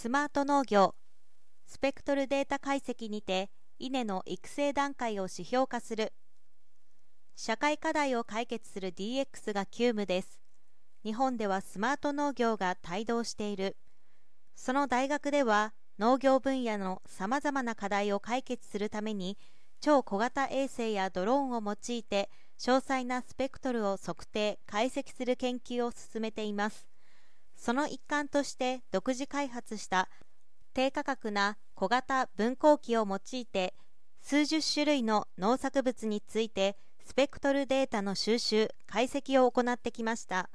スマート農業。スペクトルデータ解析にて稲の育成段階を指標化する。社会課題を解決する DX が急務です。日本ではスマート農業が帯同している。その大学では農業分野のさまざまな課題を解決するために超小型衛星やドローンを用いて詳細なスペクトルを測定解析する研究を進めています。その一環として独自開発した低価格な小型分光器を用いて数十種類の農作物についてスペクトルデータの収集解析を行ってきました。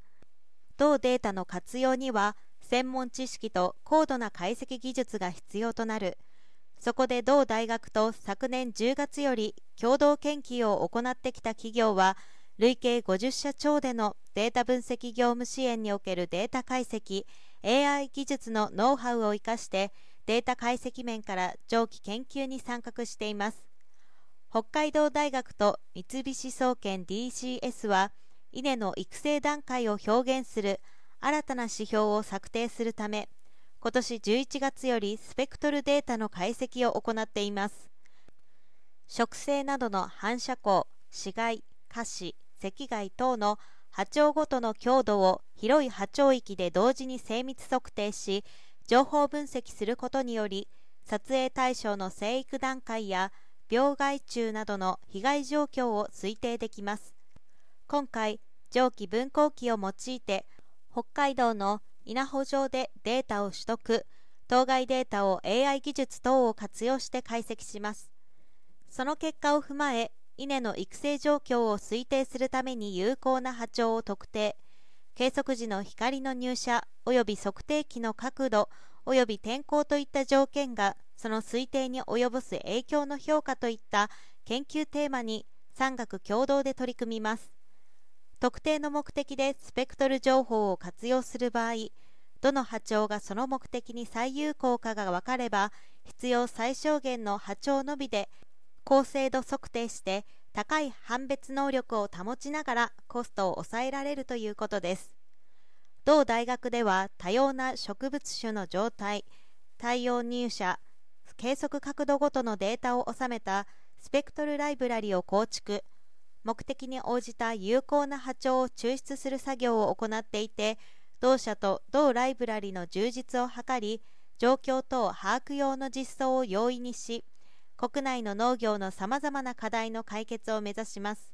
同データの活用には専門知識と高度な解析技術が必要となる。そこで同大学と昨年10月より共同研究を行ってきた企業は累計50社超でのデータ分析業務支援におけるデータ解析 AI 技術のノウハウを生かしてデータ解析面から長期研究に参画しています。北海道大学と三菱総研 DCS は稲の育成段階を表現する新たな指標を策定するため今年11月よりスペクトルデータの解析を行っています。植生などの反射光死骸下肢赤外等の波長ごとの強度を広い波長域で同時に精密測定し情報分析することにより撮影対象の生育段階や病害虫などの被害状況を推定できます今回蒸気分光器を用いて北海道の稲穂上でデータを取得当該データを AI 技術等を活用して解析しますその結果を踏まえ稲の育成状況を推定するために有効な波長を特定。計測時の光の入射及び測定器の角度及び天候といった条件がその推定に及ぼす影響の評価といった研究テーマに産学共同で取り組みます。特定の目的でスペクトル情報を活用する場合どの波長がその目的に最有効かが分かれば必要最小限の波長のみで高精度測定して高い判別能力を保ちながらコストを抑えられるということです。同大学では多様な植物種の状態太陽入射計測角度ごとのデータを収めたスペクトルライブラリを構築目的に応じた有効な波長を抽出する作業を行っていて同社と同ライブラリの充実を図り状況等把握用の実装を容易にし国内の農業のさまざまな課題の解決を目指します。